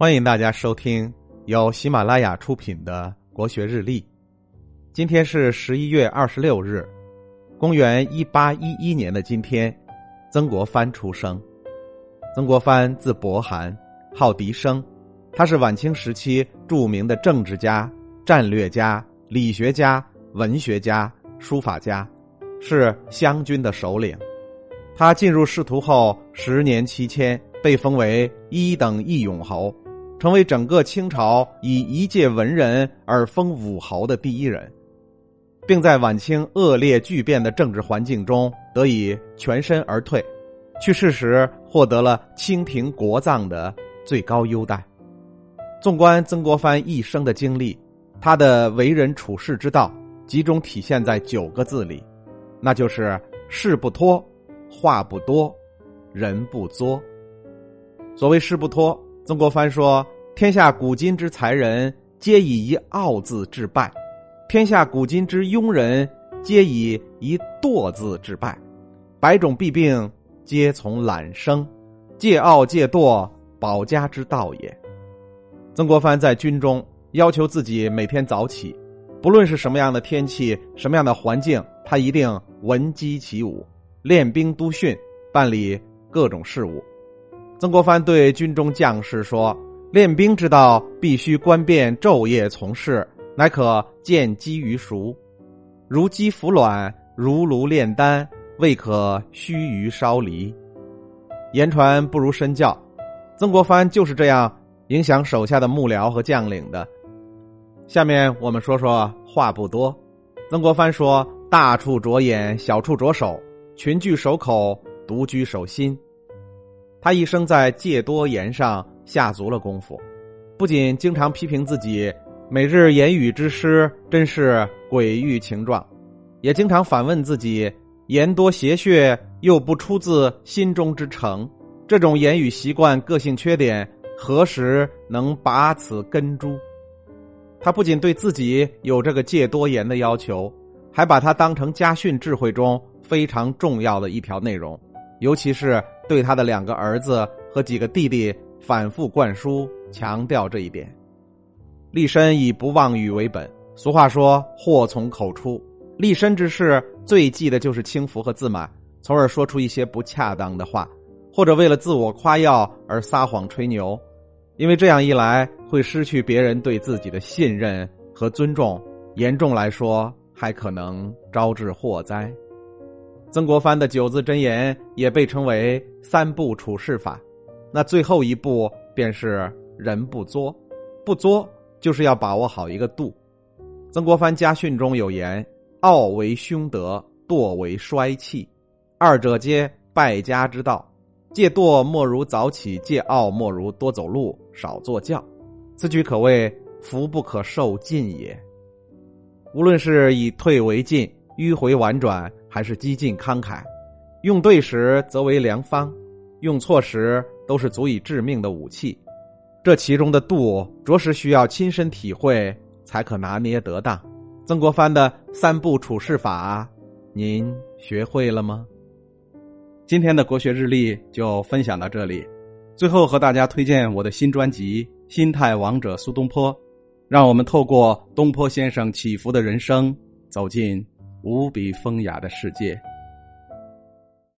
欢迎大家收听由喜马拉雅出品的《国学日历》。今天是十一月二十六日，公元一八一一年的今天，曾国藩出生。曾国藩字伯涵，号笛生，他是晚清时期著名的政治家、战略家、理学家、文学家、书法家，是湘军的首领。他进入仕途后，十年期间被封为一等义勇侯。成为整个清朝以一介文人而封武侯的第一人，并在晚清恶劣巨变的政治环境中得以全身而退，去世时获得了清廷国葬的最高优待。纵观曾国藩一生的经历，他的为人处世之道集中体现在九个字里，那就是事不拖，话不多，人不作。所谓事不拖。曾国藩说：“天下古今之才人，皆以一傲字致败；天下古今之庸人，皆以一惰字致败。百种弊病，皆从懒生。戒傲戒惰，保家之道也。”曾国藩在军中要求自己每天早起，不论是什么样的天气、什么样的环境，他一定闻鸡起舞，练兵督训，办理各种事务。曾国藩对军中将士说：“练兵之道，必须观变昼夜从事，乃可见机于熟。如鸡孵卵，如炉炼丹，未可须臾烧离。言传不如身教。曾国藩就是这样影响手下的幕僚和将领的。下面我们说说话不多。曾国藩说：大处着眼，小处着手，群聚守口，独居守心。”他一生在戒多言上下足了功夫，不仅经常批评自己每日言语之失真是鬼欲情状，也经常反问自己言多邪谑又不出自心中之诚，这种言语习惯、个性缺点何时能拔此根株？他不仅对自己有这个戒多言的要求，还把它当成家训智慧中非常重要的一条内容，尤其是。对他的两个儿子和几个弟弟反复灌输，强调这一点。立身以不妄语为本。俗话说：“祸从口出。”立身之事最忌的就是轻浮和自满，从而说出一些不恰当的话，或者为了自我夸耀而撒谎吹牛。因为这样一来，会失去别人对自己的信任和尊重，严重来说，还可能招致祸灾。曾国藩的九字真言也被称为三不处事法，那最后一步便是人不作，不作就是要把握好一个度。曾国藩家训中有言：“傲为凶德，惰为衰气，二者皆败家之道。戒惰莫如早起，戒傲莫如多走路少坐轿。”此举可谓福不可受尽也。无论是以退为进，迂回婉转。还是激进慷慨，用对时则为良方，用错时都是足以致命的武器。这其中的度，着实需要亲身体会才可拿捏得当。曾国藩的三步处事法，您学会了吗？今天的国学日历就分享到这里。最后和大家推荐我的新专辑《心态王者苏东坡》，让我们透过东坡先生起伏的人生，走进。无比风雅的世界。